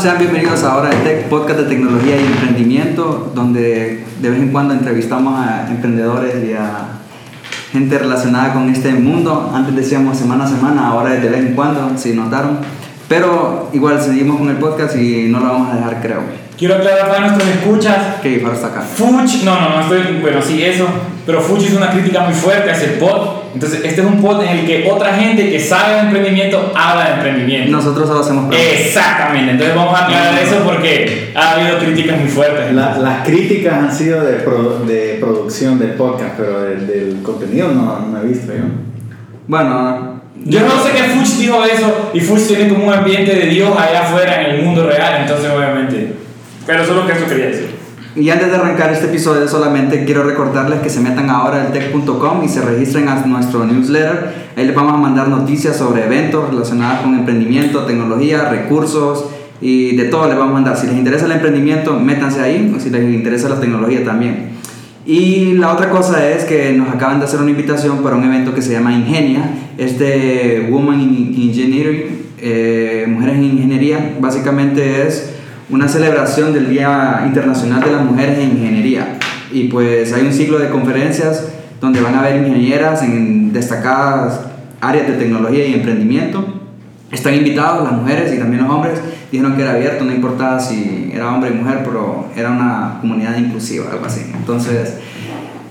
Sean bienvenidos a Hora de Tech, podcast de tecnología y emprendimiento, donde de vez en cuando entrevistamos a emprendedores y a gente relacionada con este mundo. Antes decíamos semana a semana, ahora es de vez en cuando, si notaron. Pero igual seguimos con el podcast y no lo vamos a dejar, creo. Quiero aclarar para nuestros escuchas. Que Faro está acá. Fuch, no, no, no estoy, bueno, sí, eso. Pero Fuch es una crítica muy fuerte hacia el pod. Entonces, este es un pod en el que otra gente que sabe de emprendimiento habla de emprendimiento. Nosotros solo hacemos preguntas. Exactamente, entonces vamos a aclarar eso porque ha habido críticas muy fuertes. las críticas han sido de, de producción del podcast, pero del, contenido no, no he visto yo. Bueno, yo no sé que Fuch dijo eso y Fuch tiene como un ambiente de Dios allá afuera en el mundo real, entonces obviamente pero solo que eso quería decir. Y antes de arrancar este episodio solamente quiero recordarles que se metan ahora al tech.com y se registren a nuestro newsletter. Ahí les vamos a mandar noticias sobre eventos relacionados con emprendimiento, tecnología, recursos y de todo les vamos a mandar. Si les interesa el emprendimiento, métanse ahí, o si les interesa la tecnología también. Y la otra cosa es que nos acaban de hacer una invitación para un evento que se llama Ingenia, es de Woman in Engineering, eh, Mujeres en Ingeniería. Básicamente es una celebración del Día Internacional de las Mujeres en Ingeniería. Y pues hay un ciclo de conferencias donde van a haber ingenieras en destacadas áreas de tecnología y emprendimiento. Están invitados las mujeres y también los hombres. Dijeron que era abierto, no importaba si era hombre o mujer, pero era una comunidad inclusiva, algo así. Entonces,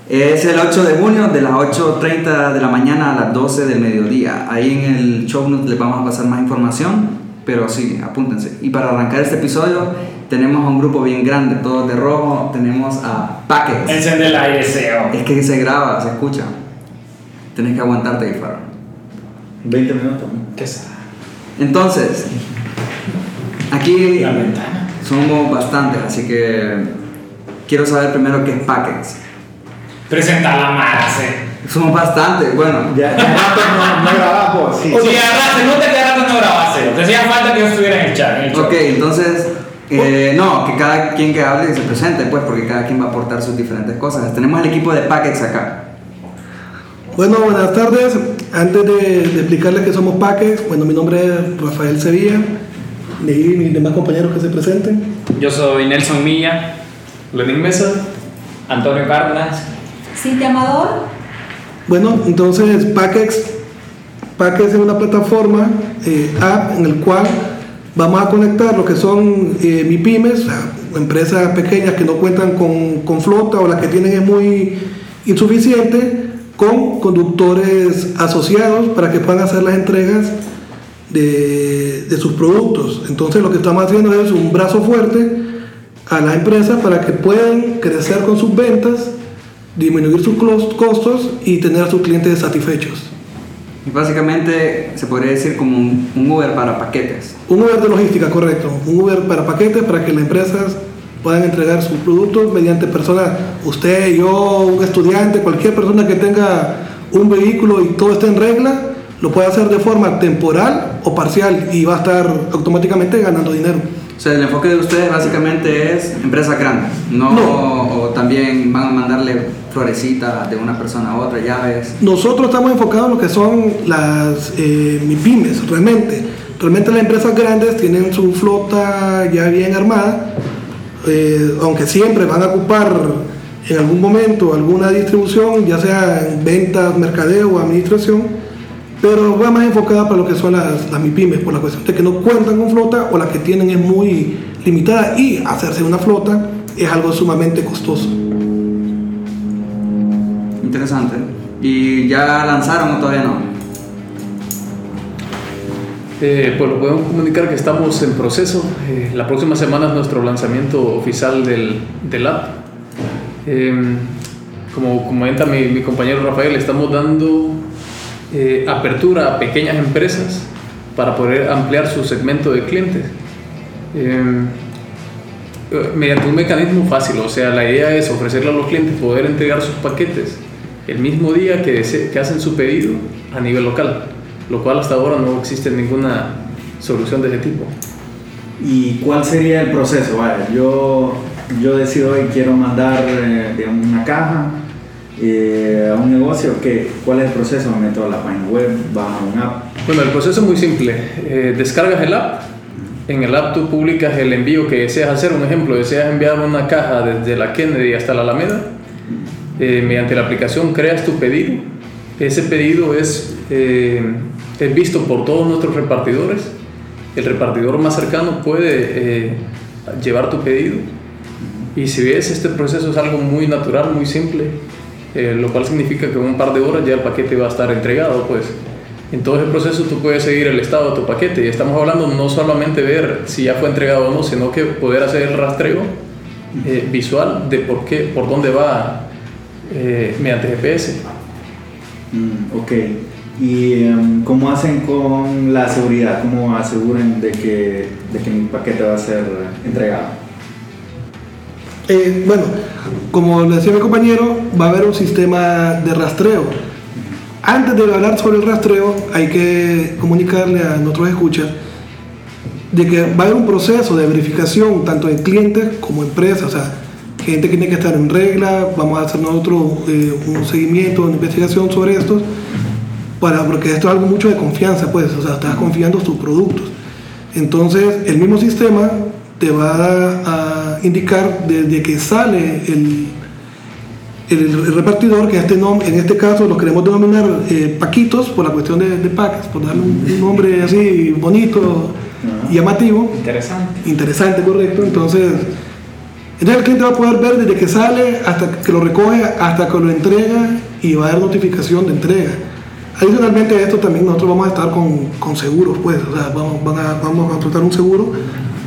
es el 8 de junio de las 8.30 de la mañana a las 12 del mediodía. Ahí en el show les vamos a pasar más información pero sí, apúntense. Y para arrancar este episodio, tenemos a un grupo bien grande, todos de rojo. Tenemos a Packets. Encende el aire, SEO. Es que se graba, se escucha. Tienes que aguantarte ahí, Faro. 20 minutos. ¿Qué será? Entonces, aquí La ventana. somos bastantes, así que quiero saber primero qué es Packets. Presenta la masa. Somos bastantes, bueno. Ya, ya no, no grabamos, sí. Sí, se nota que rato no grabaste. Te hacía falta que yo estuviera en el chat. ok, entonces, eh, no, que cada quien que hable se presente, pues, porque cada quien va a aportar sus diferentes cosas. Tenemos el equipo de Packets acá. Bueno, buenas tardes. Antes de, de explicarles que somos Packets, bueno, mi nombre es Rafael Sevilla. De ahí mis demás compañeros que se presenten. Yo soy Nelson Milla. Lenín Mesa. Antonio Cárdenas. Cintia Amador. Bueno, entonces Pacex, Pacex es una plataforma, eh, app, en el cual vamos a conectar lo que son eh, MIPIMES, empresas pequeñas que no cuentan con, flota o las que tienen es muy insuficiente, con conductores asociados para que puedan hacer las entregas de, de, sus productos. Entonces lo que estamos haciendo es un brazo fuerte a las empresas para que puedan crecer con sus ventas disminuir sus costos y tener a sus clientes satisfechos. Y básicamente se podría decir como un, Uber para paquetes. Un Uber de logística, correcto. Un Uber para paquetes para que las empresas puedan entregar sus productos mediante personas, usted, yo, un estudiante, cualquier persona que tenga un vehículo y todo esté en regla, lo puede hacer de forma temporal o parcial y va a estar automáticamente ganando dinero. O sea, el enfoque de ustedes básicamente es empresas grandes, no, o también van a mandarle florecitas de una persona a otra, llaves. Nosotros estamos enfocados en lo que son las eh, MIPIMES, realmente. Realmente las empresas grandes tienen su flota ya bien armada, eh, aunque siempre van a ocupar en algún momento alguna distribución, ya sea en ventas, mercadeo o administración pero va más enfocada para lo que son las, las MIPIMES, por la cuestión de que no cuentan con flota o las que tienen es muy limitada y hacerse una flota es algo sumamente costoso. Interesante. ¿Y ya lanzaron o todavía no? Eh, pues lo podemos comunicar que estamos en proceso. Eh, la próxima semana es nuestro lanzamiento oficial del, del app. Eh, como comenta mi, mi compañero Rafael, estamos dando eh, apertura a pequeñas empresas para poder ampliar su segmento de clientes. Eh, mediante un mecanismo fácil, o sea, la idea es ofrecerle a los clientes poder entregar sus paquetes el mismo día que, hacen su pedido a nivel local, lo cual hasta ahora no existe ninguna solución de ese tipo. ¿Y cuál sería el proceso? Vale, yo, yo decido hoy quiero mandar eh, una caja eh, a un negocio, ¿qué, ¿cuál es el proceso? Me meto a la página web, bajo una app. Bueno, el proceso es muy simple. Eh, descargas el app, en el app tú publicas el envío que deseas hacer. Un ejemplo, deseas enviar una caja desde la Kennedy hasta la Alameda. Eh, mediante la aplicación creas tu pedido. Ese pedido es, eh, es visto por todos nuestros repartidores. El repartidor más cercano puede eh, llevar tu pedido. Y si ves, este proceso es algo muy natural, muy simple, eh, lo cual significa que en un par de horas ya el paquete va a estar entregado, pues. En todo ese proceso tú puedes seguir el estado de tu paquete y estamos hablando no solamente ver si ya fue entregado o no, sino que poder hacer el rastreo eh, visual de por qué, por dónde va eh, mediante GPS. Mm, ok. ¿Y em, cómo hacen con la seguridad? ¿Cómo aseguran de que, de que mi paquete va a ser entregado? Eh, bueno, como le decía mi compañero, va a haber un sistema de rastreo. Antes de hablar sobre el rastreo, hay que comunicarle a nuestros escuchas de que va a haber un proceso de verificación tanto de clientes como empresas. O sea, gente que tiene que estar en regla, vamos a hacer nosotros eh, un seguimiento, una investigación sobre esto, para, porque esto es algo mucho de confianza, pues, o sea, estás confiando en tus productos. Entonces, el mismo sistema te va a, indicar desde que sale el, el, repartidor, que este nombre, en este caso lo queremos denominar eh, Paquitos por la cuestión de, de paques, por darle un, un nombre así bonito, llamativo. Interesante. Interesante, correcto. Entonces, entonces el cliente va a poder ver desde que sale hasta que lo recoge, hasta que lo entrega y va a dar notificación de entrega. Adicionalmente a esto también nosotros vamos a estar con, con seguros, pues, o sea, vamos, van a, vamos a contratar un seguro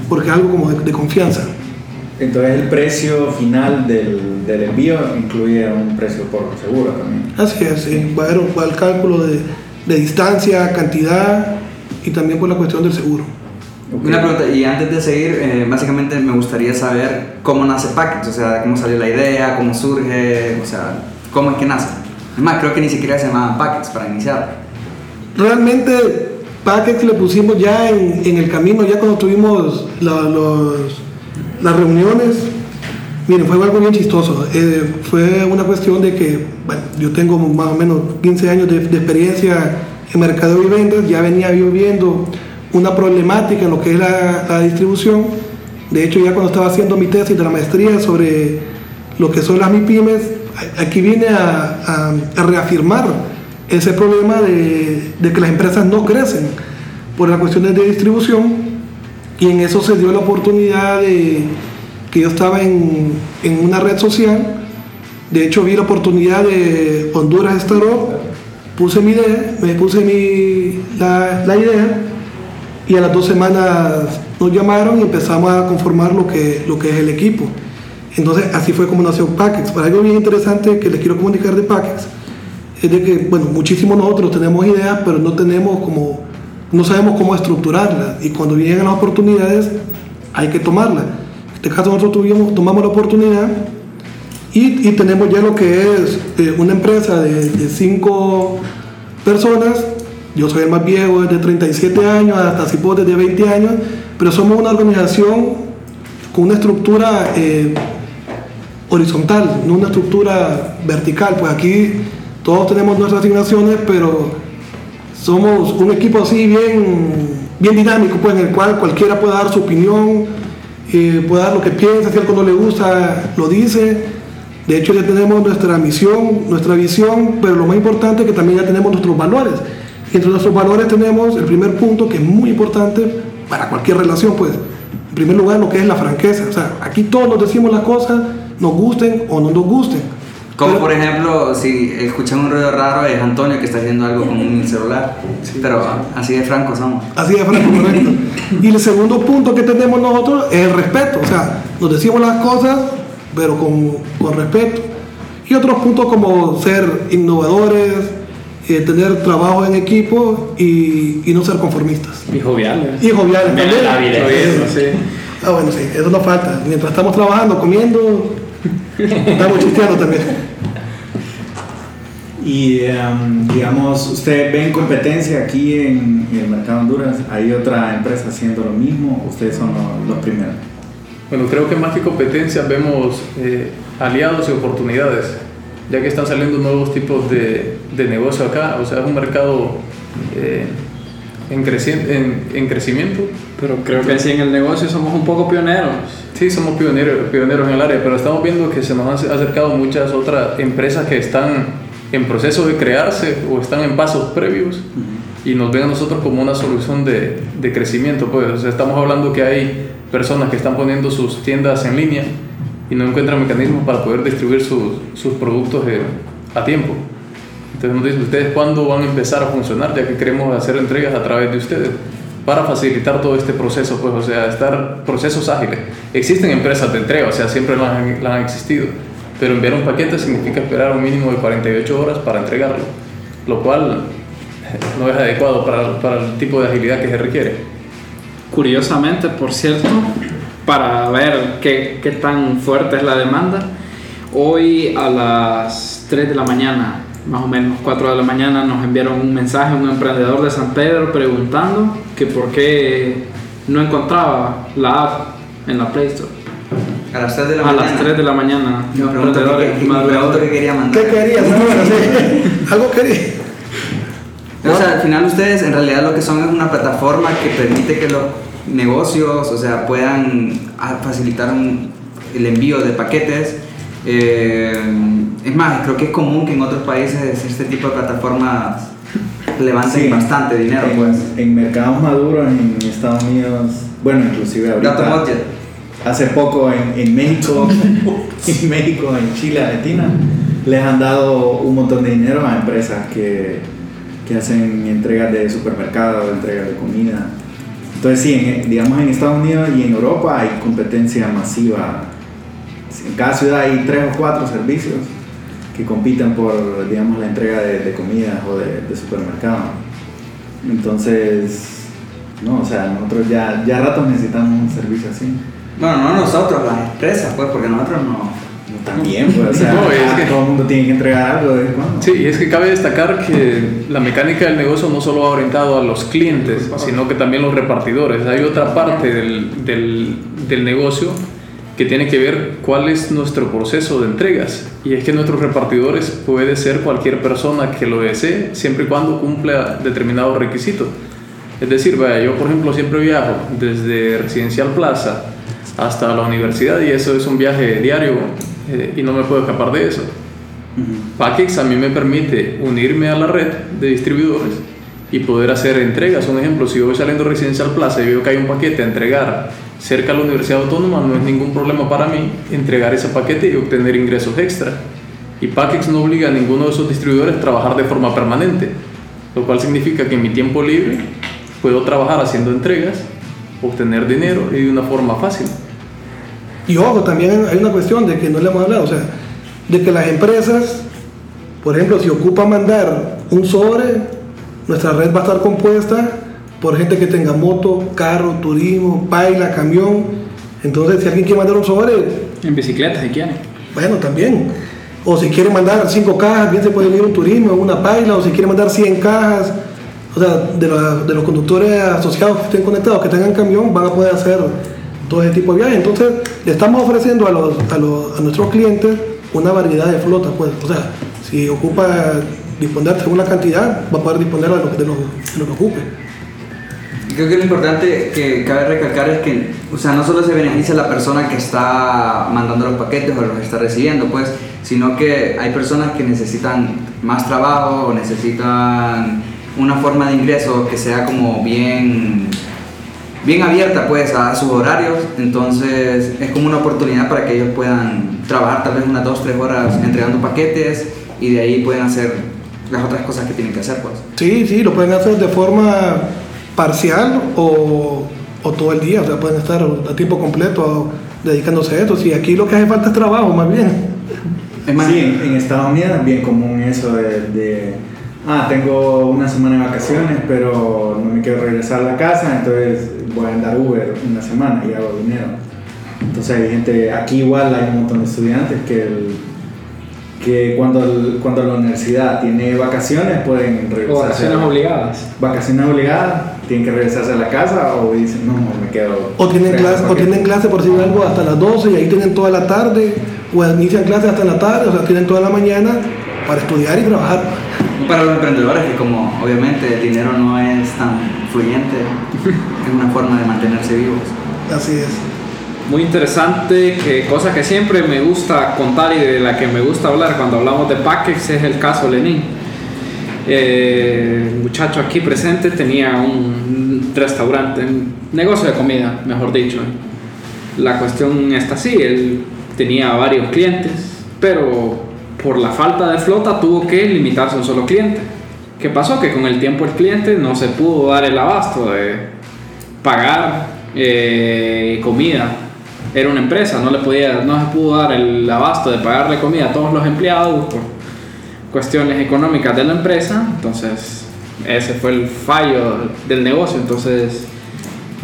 porque es algo como de, de confianza. Entonces el precio final del, del envío incluye un precio por seguro también. Así es, sí, va, a haber, va el cálculo de, de distancia, cantidad y también por la cuestión del seguro. Una pregunta, y antes de seguir, eh, básicamente me gustaría saber cómo nace Packets, o sea, cómo salió la idea, cómo surge, o sea, cómo es que nace. Es más, creo que ni siquiera se llamaban Packets para iniciar. Realmente packets le pusimos ya en, en el camino, ya cuando tuvimos los- las reuniones. Miren, fue algo bien chistoso. Eh, fue una cuestión de que, bueno, yo tengo más o menos 15 años de, experiencia en mercado y ventas, ya venía yo viendo una problemática en lo que es la, distribución. De hecho, ya cuando estaba haciendo mi tesis de la maestría sobre lo que son las MIPIMES, aquí viene a reafirmar ese problema de, de que las empresas no crecen por las cuestiones de distribución y en eso se dio la oportunidad de que yo estaba en, en una red social, de hecho vi la oportunidad de Honduras Startup, puse mi idea, me puse mi, la, la idea y a las dos semanas nos llamaron y empezamos a conformar lo que, lo que es el equipo. Entonces así fue como nació Packets. Para algo bien interesante que les quiero comunicar de Packets es de que, bueno, muchísimos nosotros tenemos ideas, pero no tenemos como, no sabemos cómo estructurarlas. Y cuando vienen las oportunidades, hay que tomarlas. En este caso nosotros tomamos la oportunidad y, y tenemos ya lo que es eh, una empresa de, de cinco personas. Yo soy el más viejo, de 37 años, hasta Cipote de 20 años, pero somos una organización con una estructura eh, horizontal, no una estructura vertical. Pues aquí todos tenemos nuestras asignaciones, pero somos un equipo así bien, bien dinámico, pues en el cual cualquiera puede dar su opinión, eh, puede dar lo que piensa, si algo no le gusta, lo dice. De hecho ya tenemos nuestra misión, nuestra visión, pero lo más importante es que también ya tenemos nuestros valores. Entre nuestros valores tenemos el primer punto que es muy importante para cualquier relación, pues, en primer lugar lo que es la franqueza. O sea, aquí todos nos decimos las cosas, nos gusten o no nos gusten. Como por ejemplo, si escuchan un ruido raro, es Antonio que está haciendo algo con un celular. Pero así de franco somos. Así de franco, correcto. Y el segundo punto que tenemos nosotros es el respeto. O sea, nos decimos las cosas, pero con, con respeto. Y otros puntos como ser innovadores, eh, tener trabajo en equipo y, y no ser conformistas. Y jovial. Y joviales también. la vida. Eso, sí. Ah, bueno, sí, eso no falta. Mientras estamos trabajando, comiendo, estamos chisteando también. Y em, digamos, ¿usted ve en competencia aquí en, en el mercado de Honduras? ¿Hay otra empresa haciendo lo mismo? ¿Ustedes son los, los primeros? Bueno, creo que más que competencia vemos eh, aliados y oportunidades, ya que están saliendo nuevos tipos de, de negocio acá. O sea, es un mercado eh, en, creci- en, en crecimiento. Pero creo que sí en el negocio somos un poco pioneros. Sí, somos pioneros, pioneros en el área, pero estamos viendo que se nos han acercado muchas otras empresas que están en proceso de crearse o están en pasos previos y nos ven a nosotros como una solución de, de crecimiento. Pues. O sea, estamos hablando que hay personas que están poniendo sus tiendas en línea y no encuentran mecanismos para poder distribuir sus, sus productos eh, a tiempo. Entonces nos dicen, ¿ustedes cuándo van a empezar a funcionar? Ya que queremos hacer entregas a través de ustedes para facilitar todo este proceso, pues, o sea, estar procesos ágiles. Existen empresas de entrega, o sea, siempre las han, las han existido, pero enviar un paquete significa esperar un mínimo de 48 horas para entregarlo, lo cual eh, no es adecuado para, para el tipo de agilidad que se requiere. Curiosamente, por cierto, para ver qué, qué tan fuerte es la demanda, hoy a las 3 de la mañana, más o menos 4 de la mañana, nos enviaron un mensaje un emprendedor de San Pedro preguntando que por qué no encontraba la app en la Play Store. A las 3 de la A mañana. las 3 de la mañana. Me pregunto qué- pregunto quería mandar. ¿Qué querías? Bueno, sí. Algo quería. O sea, al final ustedes en realidad lo que son es una plataforma que permite que los negocios, o sea, puedan ah, facilitar un- el envío de paquetes. Eh, es más, creo que es común que en otros países este tipo de plataformas levanten Sí. bastante dinero, en, pues. en mercados maduros en Estados Unidos, bueno, inclusive ahorita. Hace poco en, en México, en México, en Chile, Argentina, les han dado un montón de dinero a empresas que, que hacen entregas de supermercados, entregas de comida. Entonces sí, en- digamos en Estados Unidos y en Europa hay competencia masiva. En cada ciudad hay tres o cuatro servicios que compiten por, digamos, la entrega de, de comidas o de, de supermercados. Entonces, no, o sea, nosotros ya, ya a ratos necesitamos un servicio así. Bueno, no nosotros, las empresas, pues, porque nosotros no. También, pues, o sea, No, es que- todo el mundo tiene que entregar algo de cuando. Sí, y es que cabe destacar que la mecánica del negocio no solo va orientado a los clientes, sino que también los repartidores. Hay otra parte del, del, del negocio que tiene que ver cuál es nuestro proceso de entregas. Y es que nuestros repartidores puede ser cualquier persona que lo desee, siempre y cuando cumpla determinados requisitos. Es decir, vaya, yo por ejemplo siempre viajo desde Residencial Plaza hasta la universidad y eso es un viaje diario eh, y no me puedo escapar de eso. Pakex a mí me permite unirme a la red de distribuidores y poder hacer entregas. Un ejemplo, si yo voy saliendo de Residencial Plaza y veo que hay un paquete a entregar cerca de la Universidad Autónoma, no es ningún problema para mí entregar ese paquete y obtener ingresos extra. Y Pakex no obliga a ninguno de esos distribuidores a trabajar de forma permanente, lo cual significa que en mi tiempo libre puedo trabajar haciendo entregas, obtener dinero y de una forma fácil. Y ojo, también hay una cuestión de que no le hemos hablado, o sea, de que las empresas, por ejemplo, si ocupa mandar un sobre, nuestra red va a estar compuesta por gente que tenga moto, carro, turismo, paila, camión. Entonces, si alguien quiere mandar un sobre, En bicicleta, si quieren. bueno, también. O si quiere mandar cinco cajas, bien se puede ir un turismo, una paila, o si quiere mandar 100 cajas. O sea, de, los conductores asociados que estén conectados, que tengan camión, van a poder hacer todo ese tipo de viajes. Entonces, estamos ofreciendo a, los, nuestros clientes una variedad de flotas. Pues. O sea, si ocupa disponer de una cantidad, va a poder disponer de lo, de lo, de lo que ocupe. Creo que lo importante que cabe recalcar es que, o sea, no solo se beneficia la persona que está mandando los paquetes o los está recibiendo, pues, sino que hay personas que necesitan más trabajo o necesitan una forma de ingreso que sea como bien, bien abierta, pues, a sus horarios. Entonces, es como una oportunidad para que ellos puedan trabajar tal vez unas dos, tres horas entregando paquetes y de ahí pueden hacer las otras cosas que tienen que hacer, pues. Sí, sí, lo pueden hacer de forma parcial o, o todo el día, o sea, pueden estar a tiempo completo dedicándose a esto. Si aquí lo que hace falta es trabajo, más bien. Es más, Sí, en, en Estados Unidos es bien común eso de, de, ah, tengo una semana de vacaciones, pero no me quiero regresar a la casa, entonces voy a andar Uber una semana y hago dinero. Entonces hay gente, aquí igual hay un montón de estudiantes que, el- que cuando, el- cuando la universidad tiene vacaciones pueden O regresarse. vacaciones a- obligadas. Vacaciones obligadas, tienen que regresarse a la casa o dicen, no, me quedo. O tienen, clase, o tienen clase, por decir algo, hasta las 12 y ahí tienen toda la tarde, o inician clases hasta la tarde, o sea, tienen toda la mañana para estudiar y trabajar. Para los emprendedores que como obviamente el dinero no es tan fluyente, es una forma de mantenerse vivos. Así es. Muy interesante, que cosa que siempre me gusta contar y de la que me gusta hablar cuando hablamos de Paquex es el caso Lenin. Eh, el muchacho aquí presente tenía un restaurante, un negocio de comida, mejor dicho. La cuestión está así, él tenía varios clientes, pero por la falta de flota tuvo que limitarse a un solo cliente. ¿Qué pasó? Que con el tiempo el cliente no se pudo dar el abasto de pagar eh, comida. Era una empresa, no, le podía, no se pudo dar el abasto de pagarle comida a todos los empleados por cuestiones económicas de la empresa. Entonces, ese fue el fallo del negocio. Entonces,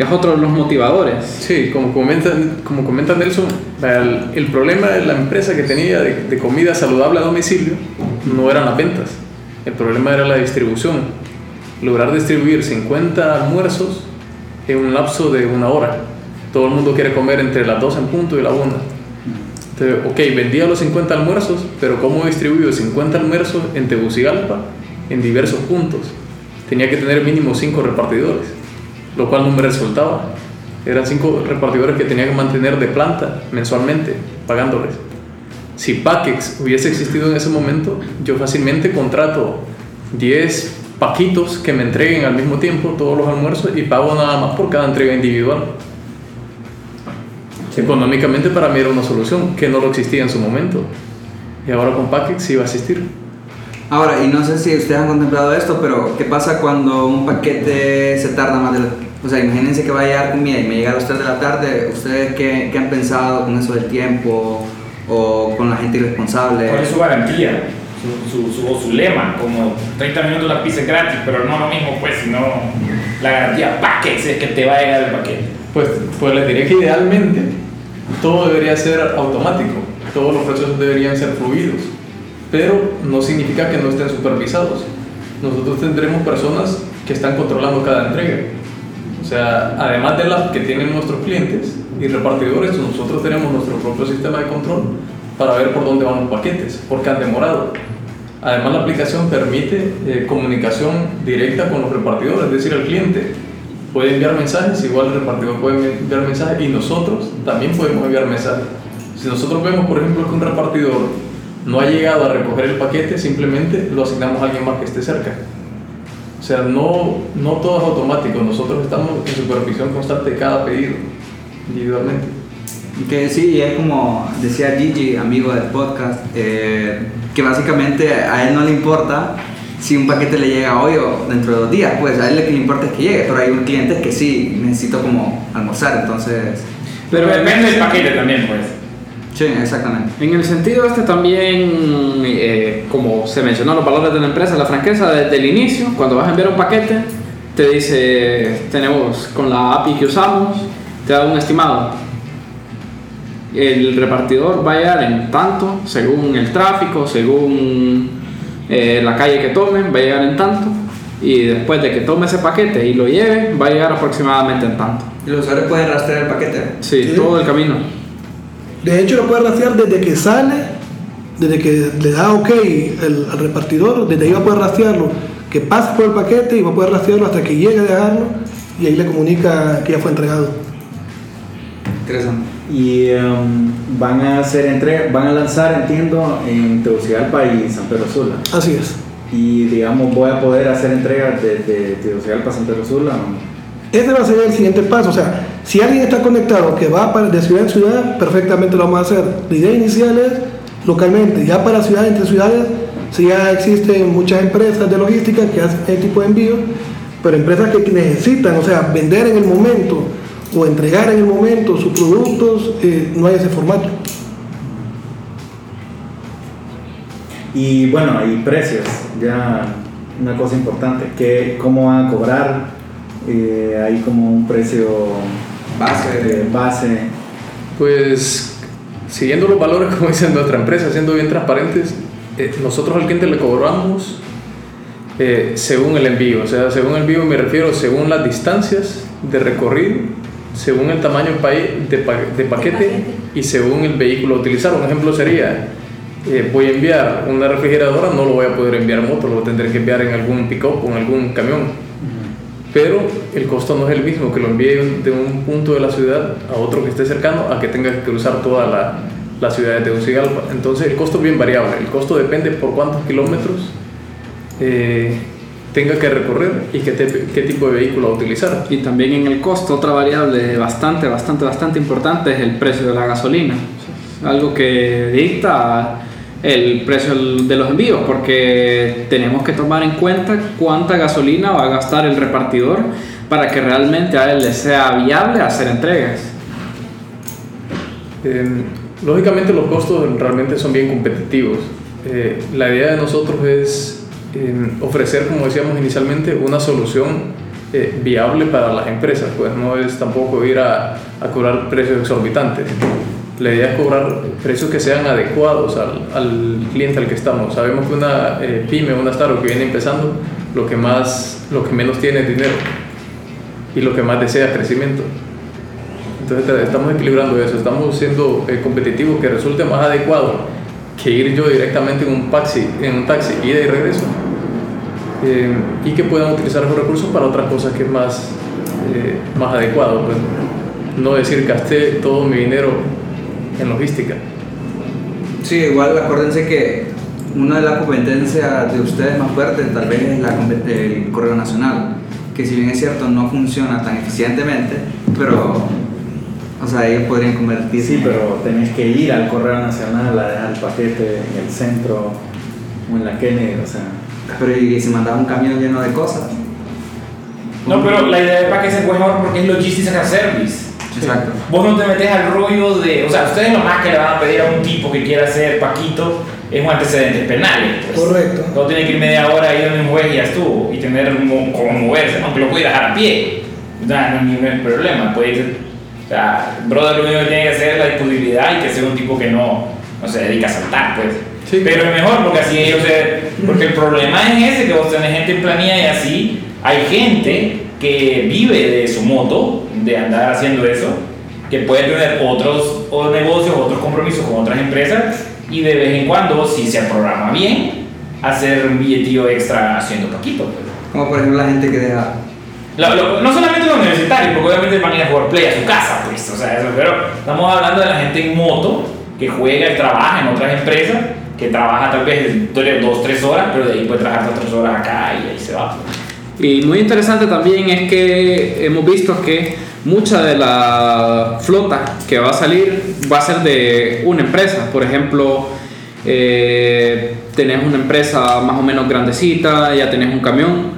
es otro de los motivadores. Sí, como comenta, como comenta Nelson, el, el problema de la empresa que tenía de, de comida saludable a domicilio no eran las ventas, el problema era la distribución. Lograr distribuir 50 almuerzos en un lapso de una hora. Todo el mundo quiere comer entre las 2 en punto y la 1. Entonces, ok, vendía los 50 almuerzos, pero ¿cómo distribuyo 50 almuerzos en Tegucigalpa en diversos puntos? Tenía que tener mínimo 5 repartidores, lo cual no me resultaba. Eran 5 repartidores que tenía que mantener de planta mensualmente, pagándoles. Si Paquex hubiese existido en ese momento, yo fácilmente contrato 10 paquitos que me entreguen al mismo tiempo todos los almuerzos y pago nada más por cada entrega individual. Económicamente para mí era una solución que no lo existía en su momento. Y ahora con Paquex va a existir. Ahora, y no sé si ustedes han contemplado esto, pero ¿qué pasa cuando un paquete se tarda más de la... O sea, imagínense que va a llegar comida y me llega a las 3 de la tarde. ¿Ustedes qué, qué han pensado con eso del tiempo o con la gente irresponsable? ¿Cuál es su garantía? Su, su, su, o su lema, como 30 minutos la pizza gratis, pero no lo mismo, pues, sino la garantía paquetes es que te va a llegar el paquete. Pues, pues les diría que idealmente todo debería ser automático, todos los procesos deberían ser fluidos, pero no significa que no estén supervisados. Nosotros tendremos personas que están controlando cada entrega. O sea, además de las que tienen nuestros clientes y repartidores, nosotros tenemos nuestro propio sistema de control para ver por dónde van los paquetes, porque han demorado. Además, la aplicación permite eh, comunicación directa con los repartidores, es decir, el cliente puede enviar mensajes, igual el repartidor puede enviar mensajes y nosotros también podemos enviar mensajes. Si nosotros vemos, por ejemplo, que un repartidor no ha llegado a recoger el paquete, simplemente lo asignamos a alguien más que esté cerca. O sea, no, no todo es automático, nosotros estamos en supervisión constante de cada pedido, individualmente. Que sí, es como decía Gigi, amigo del podcast, eh, que básicamente a él no le importa si un paquete le llega hoy o dentro de dos días, pues a él lo que le importa es que llegue, pero hay un cliente que sí, necesito como almorzar, entonces... Pero depende del paquete también, pues. Sí, exactamente. En el sentido este también, eh, como se mencionó los valores de la empresa, la franqueza desde el inicio, cuando vas a enviar un paquete, te dice, tenemos con la API que usamos, te da un estimado. El repartidor va a llegar en tanto, según el tráfico, según eh, la calle que tomen, va a llegar en tanto. Y después de que tome ese paquete y lo lleve, va a llegar aproximadamente en tanto. ¿Y los usuarios pueden rastrear el paquete? Sí, Sí. todo el camino. De hecho, lo puede rastrear desde que sale, desde que le da ok el, al repartidor, desde ahí va a poder rastrearlo, que pasa por el paquete y va a poder rastrearlo hasta que llegue a dejarlo y ahí le comunica que ya fue entregado. Interesante. Y um, van a hacer entre, van a lanzar, entiendo, en Tegucigalpa y San Pedro Sula. Así es. Y digamos, voy a poder hacer entregas desde Tegucigalpa a San Pedro Sula. Ese va a ser el siguiente paso. O sea, si alguien está conectado que va de ciudad en ciudad, perfectamente lo vamos a hacer. La idea inicial es localmente. Ya para ciudades, entre ciudades, si ya existen muchas empresas de logística que hacen este tipo de envío, pero empresas que necesitan, o sea, vender en el momento o entregar en el momento sus productos, eh, no hay ese formato. Y bueno, y precios, ya una cosa importante, que cómo van a cobrar, Eh, hay como un precio Base. de base. Pues siguiendo los valores, como dice nuestra empresa, siendo bien transparentes, eh, nosotros al cliente le cobramos eh, según el envío. O sea, según el envío me refiero según las distancias de recorrido, según el tamaño pa- de, pa- de paquete paquete. y según el vehículo a utilizar. Un ejemplo sería, eh, voy a enviar una refrigeradora, no lo voy a poder enviar en moto, lo tendré que enviar en algún pick-up o en algún camión. Pero el costo no es el mismo que lo envíe de un punto de la ciudad a otro que esté cercano a que tenga que cruzar toda la, la ciudad de Tegucigalpa. Entonces el costo es bien variable. El costo depende por cuántos kilómetros eh, tenga que recorrer y qué, te- qué tipo de vehículo va a utilizar. Y también en el costo, otra variable bastante, bastante, bastante importante es el precio de la gasolina. Algo que dicta el precio de los envíos, porque tenemos que tomar en cuenta cuánta gasolina va a gastar el repartidor para que realmente a él le sea viable hacer entregas. Eh, lógicamente los costos realmente son bien competitivos. Eh, la idea de nosotros es eh, ofrecer, como decíamos inicialmente, una solución eh, viable para las empresas, pues no es tampoco ir a, a cobrar precios exorbitantes. La idea es cobrar precios que sean adecuados al, al cliente al que estamos. Sabemos que una eh, pyme, una startup que viene empezando, lo que, más, lo que menos tiene es dinero y lo que más desea es crecimiento. Entonces estamos equilibrando eso, estamos siendo eh, competitivos que resulte más adecuado que ir yo directamente en un taxi, en un taxi ida y regreso eh, y que puedan utilizar esos recursos para otras cosas que es más, eh, más adecuado. pues. No decir gasté todo mi dinero en logística. Sí, igual acuérdense que una de las competencias de ustedes más fuertes tal vez es la, el correo nacional, que si bien es cierto no funciona tan eficientemente, pero, o sea, ellos podrían convertirse Sí, pero tenés que ir al Correo Nacional a dejar el paquete en el centro o en la Kennedy, o sea. Pero y si mandas un camión lleno de cosas. No, pero la idea de paquete es mejor porque es logistics as a service. Exacto. Vos no te metes al rollo de. O sea, ustedes lo más que le van a pedir a un tipo que quiera ser Paquito es un antecedentes penales. Pues. Correcto. No tiene que ir media hora ahí donde un juez y ya estuvo. Y tener mo- cómo moverse, aunque lo puede dejar a pie. O sea, no hay ningún problema. Puede ir. O sea, brother, lo único que tiene que hacer es la disponibilidad y que sea un tipo que no, no se dedica a saltar, pues. Sí. Pero es mejor porque así ellos se. Porque el problema es ese, que vos tenés gente en planilla y así. Hay gente que vive de su moto, de andar haciendo eso, que puede tener otros o negocios, otros compromisos con otras empresas y de vez en cuando, si se programa bien, hacer un billetillo extra haciendo paquito. Pues. Como por ejemplo la gente que deja. Lo- lo- no solamente los universitarios, porque obviamente van a ir a jugar play a su casa, pues, o sea, eso, pero estamos hablando de la gente en moto que juega y trabaja en otras empresas, que trabaja tal vez dos, tres horas, pero de ahí puede trabajar dos, tres horas acá y ahí se va. Y muy interesante también es que hemos visto que mucha de la flota que va a salir va a ser de una empresa. Por ejemplo, eh, tenés una empresa más o menos grandecita, ya tenés un camión,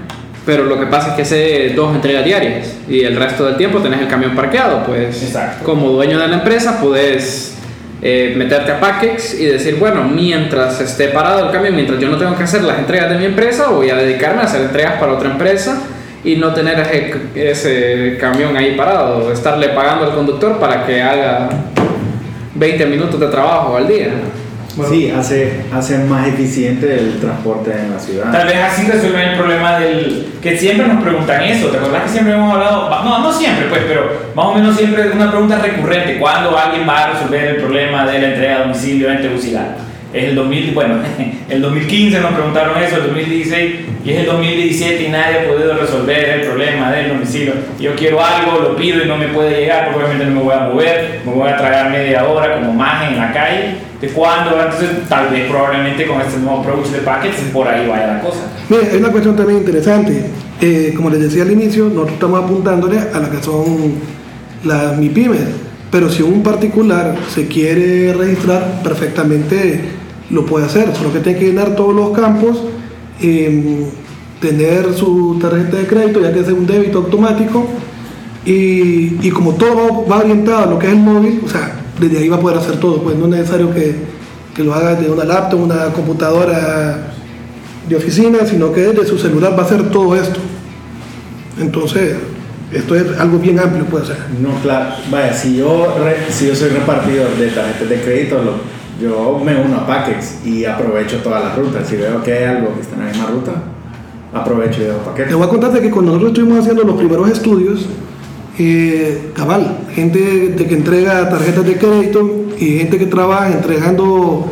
pero lo que pasa es que hace dos entregas diarias y el resto del tiempo tenés el camión parqueado. Pues Exacto. como dueño de la empresa puedes eh, meterte a Packex y decir, bueno, mientras esté parado el camión, mientras yo no tengo que hacer las entregas de mi empresa, voy a dedicarme a hacer entregas para otra empresa y no tener ese, camión ahí parado, estarle pagando al conductor para que haga 20 minutos de trabajo al día. Sí, hace, hace más eficiente el transporte en la ciudad. Tal vez así resuelven el problema del... que siempre nos preguntan eso, ¿te acuerdas que siempre hemos hablado? No, no siempre, pues, pero más o menos siempre es una pregunta recurrente, ¿cuándo alguien va a resolver el problema de la entrega a domicilio en Tegucigalpa? Es el 2000, bueno, el 2015 nos preguntaron eso, el 2016 y es el 2017 y nadie ha podido resolver el problema del domicilio. Yo quiero algo, lo pido y no me puede llegar porque obviamente no me voy a mover, me voy a tragar media hora como más en la calle. ¿De cuándo? Entonces tal vez probablemente con este nuevo approach de packets por ahí vaya la cosa. Mire, hay una cuestión también interesante. Eh, como les decía al inicio, nosotros estamos apuntándole a las que son las MIPIMES. Pero si un particular se quiere registrar, perfectamente lo puede hacer. Solo que tiene que llenar todos los campos, eh, tener su tarjeta de crédito, ya que es un débito automático. Y, como todo va, orientado a lo que es el móvil, o sea, desde ahí va a poder hacer todo. Pues no es necesario que, lo haga de una laptop, una computadora de oficina, sino que desde su celular va a hacer todo esto. Entonces, esto es algo bien amplio, o sea, No, claro. Vaya, si yo, si yo soy repartidor de tarjetas de crédito, lo- yo me uno a Paquex y aprovecho todas las rutas. Si veo que hay algo que está en la misma ruta, aprovecho y dejo Te paquetes. voy a contar de que cuando nosotros estuvimos haciendo los primeros estudios, eh, cabal, gente de que entrega tarjetas de crédito y gente que trabaja entregando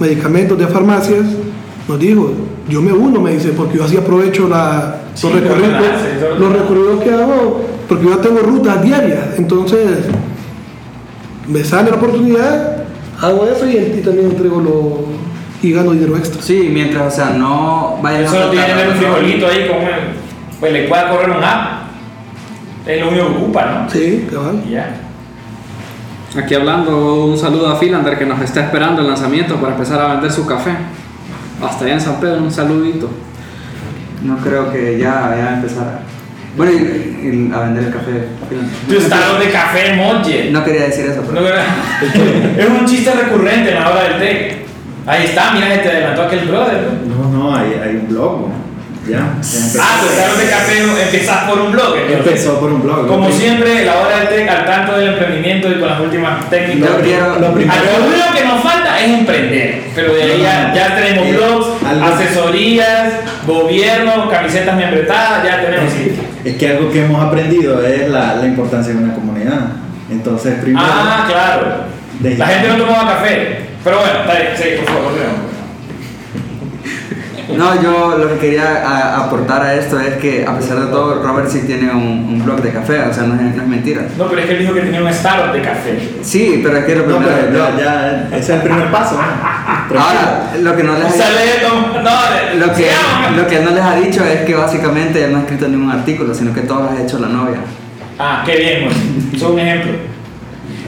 medicamentos de farmacias, nos dijo, yo me uno, me dice, porque yo así aprovecho la, Sí, los, recorridos, ordenarse. los recorridos que hago, porque yo tengo rutas diarias, entonces me sale la oportunidad, hago eso y, y también entrego lo y gano dinero extra. Sí, mientras, o sea, no vayan Eso tiene que tener un frijolito ahí con el, pues le pueda correr un app. Es lo único que ocupa, ¿no? Sí, cabal. Ya. Aquí hablando, un saludo a Philander que nos está esperando el lanzamiento para empezar a vender su café. Hasta allá en San Pedro, un saludito. No creo que ya vaya a empezar. Bueno, y, y a vender el café. Tu estado de café Molle. No quería decir eso, No, pero. es un chiste recurrente en la hora del té. Ahí está, mira, se te adelantó aquel brother. ¿no? No, no, hay, hay un blog. ¿no? Ya. Ah, tu estado de café empezás por un blog. entonces. Empezó por un blog. Como ¿no? siempre, la hora del té al tanto del emprendimiento y con las últimas técnicas. Lo primero- lo único que nos falta es emprender. Pero de ahí ya, ya tenemos Eh, blogs, algo- asesorías, gobierno, camisetas membretadas, ya tenemos. Es que algo que hemos aprendido es la, la importancia de una comunidad. Entonces, primero. Ah, claro. La gente no tomaba café. Pero bueno, está bien, sí, por favor. No, yo lo que quería a- aportar a esto es que, a pesar de todo, Robert sí tiene un, un blog de café, o sea, no es, no es mentira. No, pero es que él dijo que tenía un startup de café. Sí, pero es que lo No, primero pero blog. ya, ya, ese es el primer paso. ¿no? Ahora, lo que no les ha no, no, Lo que, lo que él no les ha dicho es que básicamente él no ha escrito ningún artículo, sino que todo lo ha hecho la novia. Ah, qué bien, güey. Son un ejemplo.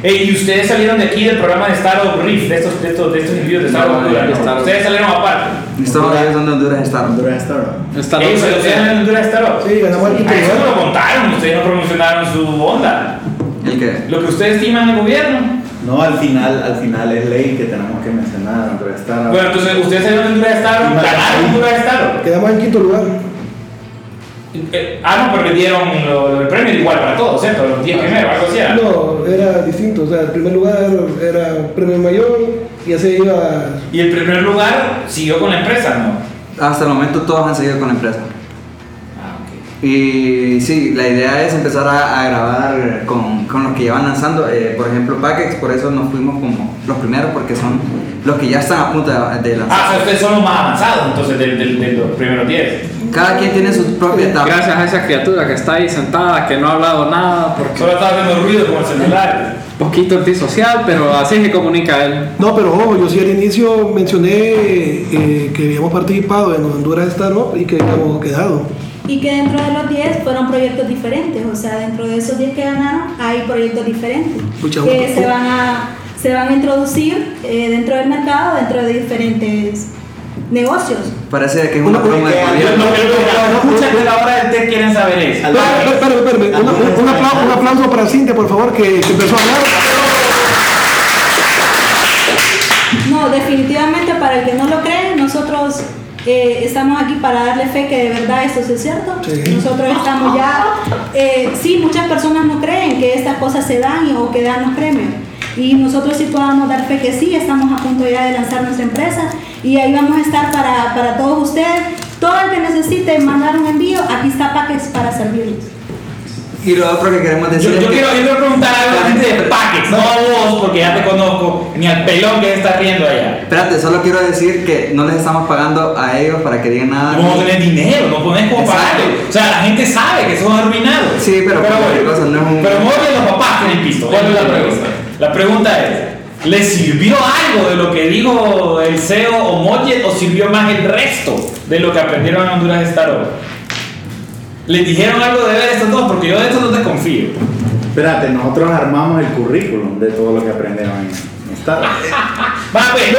Y ustedes salieron de aquí del programa de Startup Reef, de estos, de estos, de estos envíos de Startup No, Honduras, ¿no? Startup. Ustedes salieron aparte. Estos ellos son de Honduras Star. Honduras ustedes salieron de Honduras. Sí, ganamos el quinto Ah, eso no lo contaron, ustedes no promocionaron su onda. ¿El qué? Lo que ustedes estiman el gobierno. No, al final, al final es ley que tenemos que mencionar Honduras Startup. Bueno, entonces ustedes salieron de Honduras Startup, Y ganaron Honduras Startup. Quedamos en quinto lugar. Eh, ah, no, pero le dieron lo, el premio igual para todos, ¿cierto? Los 10 primeros, algo así. No, era distinto. O sea, el primer lugar era premio mayor y así iba. Y el primer lugar siguió con la empresa, ¿no? Hasta el momento todos han seguido con la empresa. Ah, ok. Y sí, la idea es empezar a, a grabar con, con los que ya van lanzando. Eh, por ejemplo, Pakex, por eso nos fuimos como los primeros, porque son los que ya están a punto de, de lanzar. Ah, o sea, ustedes son los más avanzados entonces de, de- de los primeros 10. Cada quien tiene su propia etapa. Gracias a esa criatura que está ahí sentada, que no ha hablado nada, porque Solo estaba haciendo ruido como el celular. poquito antisocial, pero así se comunica él. No, pero ojo, yo sí al inicio mencioné eh, que habíamos participado en Honduras Startup y que habíamos quedado. Y que dentro de los 10 fueron proyectos diferentes, o sea, dentro de esos 10 que ganaron hay proyectos diferentes Pucha, que se van a, se van a introducir eh, dentro del mercado, dentro de diferentes negocios. Parece que es Una- broma de gobierno. los escuchan de la hora del té quieren saber es. Al- Espérame, espérame. Una- un, aplauso, para Cintia, por favor, que, empezó a hablar. No, definitivamente para el que no lo cree, nosotros eh, estamos aquí para darle fe que de verdad esto es cierto. Sí. Nosotros estamos ya, eh, sí, muchas personas no creen que estas cosas se dan y- o que dan los premios. Y nosotros sí podamos dar fe que sí, estamos a punto ya de lanzar nuestra empresa y ahí vamos a estar para, para todos ustedes. Todo el que necesite mandar un envío, aquí está Paquex para servirles. Y lo otro que queremos decir Yo, es yo que quiero, yo quiero preguntar a la gente de Packets, no a vos, porque ya te conozco, ni al pelón que está riendo allá. Espérate, solo quiero decir que no les estamos pagando a ellos para que digan nada. No tenés dinero, no pones como pagarle. O sea, la gente sabe que son arruinados. Sí, pero cualquier cosa, no es un- Pero los papás tienen pisto. ¿Cuál es la pregunta? La pregunta es, ¿le sirvió algo de lo que dijo el CEO o Mojet o sirvió más el resto de lo que aprendieron en Honduras Startup? ¿Les dijeron algo de ver estos dos? Porque yo de estos no te confío. Espérate, nosotros armamos el currículum de todo lo que aprendieron en, Startup. Va, pues, no.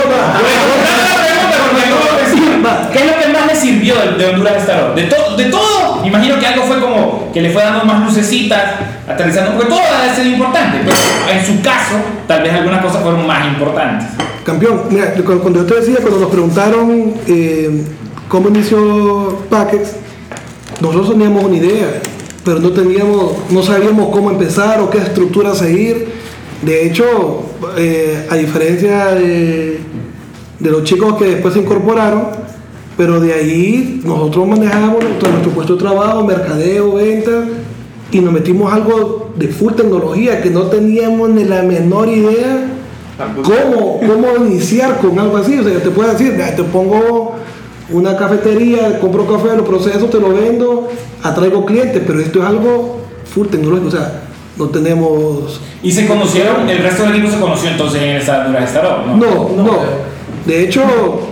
¿Qué es lo que más le sirvió de, de Honduras Startup? De, todo de todo. Imagino que algo fue como que le fue dando más lucecitas, aterrizando, porque todo debe ser importante. Pero en su caso, tal vez algunas cosas fueron más importantes. Campeón, mira, cu- cuando yo te decía, cuando nos preguntaron eh, cómo inició Paquex, nosotros teníamos una idea, pero no teníamos, no sabíamos cómo empezar o qué estructura seguir. De hecho, eh, a diferencia de, los chicos que después se incorporaron, pero de ahí nosotros nuestro, nuestro puesto de trabajo, mercadeo, venta, y nos metimos algo de full tecnología que no teníamos ni la menor idea ¿Cómo, ¿Cómo iniciar con algo así? O sea, te puedo decir, "Mira, te pongo una cafetería, compro café, lo proceso, te lo vendo, atraigo clientes, pero esto es algo full tecnológico, o sea, no tenemos... ¿Y se conocieron? ¿El resto del equipo se conoció entonces en esta Dura Startup? No. No, no. De hecho,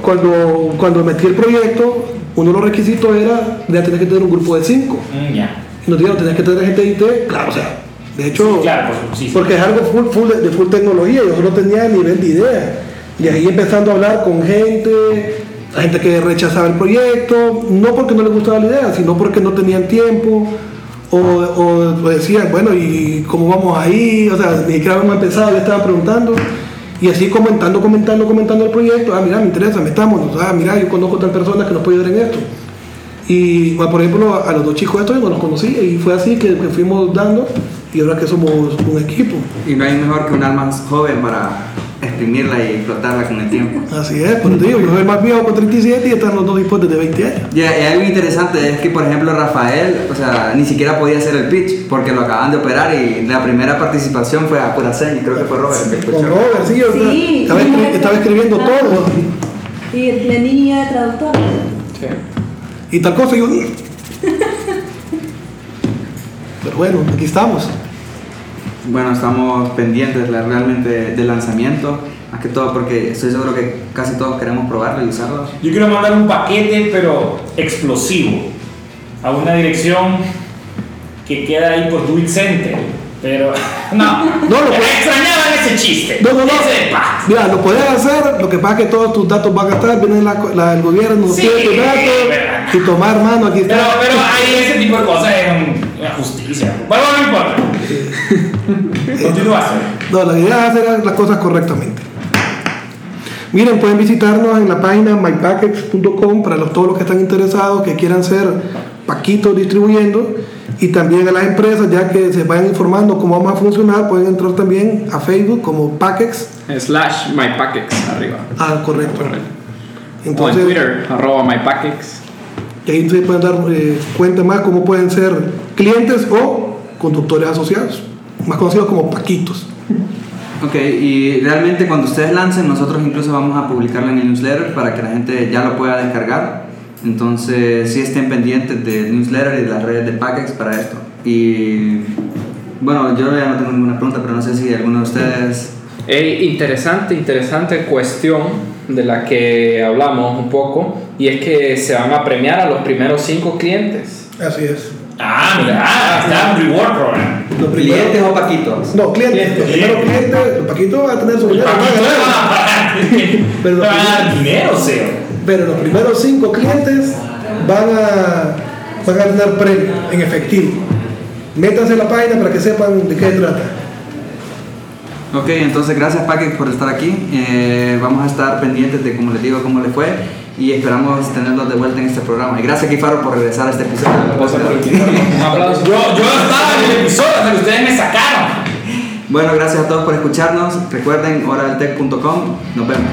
cuando, cuando metí el proyecto, uno de los requisitos era, ya tener que tener un grupo de cinco. Mm, ya. Nos dijeron, tenés que tener gente de IT, claro, o sea, de hecho, Claro, sí, porque es algo full, full de, de full tecnología, yo no tenía nivel de idea. Y ahí empezando a hablar con gente, gente que rechazaba el proyecto, no porque no les gustaba la idea, sino porque no tenían tiempo, o, o decían, bueno, ¿y cómo vamos ahí? O sea, ni siquiera habíamos empezado, le estaban preguntando. Y así comentando, comentando, comentando el proyecto, ah, mira, me interesa, metámonos, ah, mira, yo conozco a tal persona que nos puede ayudar en esto. Y bueno, por ejemplo, a los dos chicos estos yo no los conocía y fue así que, que fuimos dando y ahora que somos un equipo. Y no hay mejor que un alma joven para exprimirla y explotarla con el tiempo. Así es, pues te digo, yo soy más viejo con 37 y están los dos después de 20 años. Y, y algo interesante es que, por ejemplo, Rafael, o sea, ni siquiera podía hacer el pitch porque lo acaban de operar y la primera participación fue a pura seña, creo que fue Robert. el que Con escuchó. Robert, sí, yo Sí, estaba, sí, escri- estaba escribiendo todo Y la niña traductora. Y tal cosa. y yo, "Mm". Pero bueno, aquí estamos. Bueno, estamos pendientes realmente del lanzamiento, más que todo porque estoy seguro que casi todos queremos probarlo y usarlo. Yo quiero mandar un paquete, pero explosivo, a una dirección que queda ahí por Do It Center. Pero, no, No, lo puedes- extrañaban ese chiste. No, no, no. Ese. Mira, lo puedes hacer, lo que pasa es que todos tus datos van a estar, viene la, la- el gobierno, Sí, pide tus datos, y tomar mano, aquí está. Pero, pero ahí ese tipo de cosas es un- una justicia. Bueno, no importa. Continúa. No, la idea es hacer las cosas correctamente. Miren, pueden visitarnos en la página mypackets.com para los, todos los que están interesados, que quieran ser paquitos distribuyendo, y también a las empresas, ya que se vayan informando cómo vamos a funcionar, pueden entrar también a Facebook como Packex. Slash mypackex arriba. Ah, correcto. o en Twitter, arroba mypackex. y ahí se pueden dar eh, cuenta más cómo pueden ser clientes o conductores asociados, más conocidos como paquitos. Ok, y realmente cuando ustedes lancen, nosotros incluso vamos a publicarlo en el newsletter para que la gente ya lo pueda descargar. Entonces, sí estén pendientes del newsletter y de las redes de Packex para esto. Y bueno, yo ya no tengo ninguna pregunta, pero no sé si alguno de ustedes. Eh, interesante, interesante cuestión de la que hablamos un poco y es que se van a premiar a los primeros cinco clientes. Así es. Ah, mira, ah, está un reward program. Lo primero- ¿Clientes o Paquitos? No, clientes. Los primeros clientes, el Paquito va a tener su dinero. ganar. van. Pero Le lo van a primero- dinero, Seo. Pero los primeros cinco clientes van a, van a tener premio en efectivo. Métanse en la página para que sepan de qué se trata. Ok, entonces gracias Packex por estar aquí. Eh, vamos a estar pendientes de, como les digo, cómo les fue. Y esperamos tenerlos de vuelta en este programa. Y gracias Kifaro por regresar a este episodio. Un aplauso. Yo, yo estaba en el episodio que ustedes me sacaron. Bueno, gracias a todos por escucharnos. Recuerden, horadeltech.com. Nos vemos.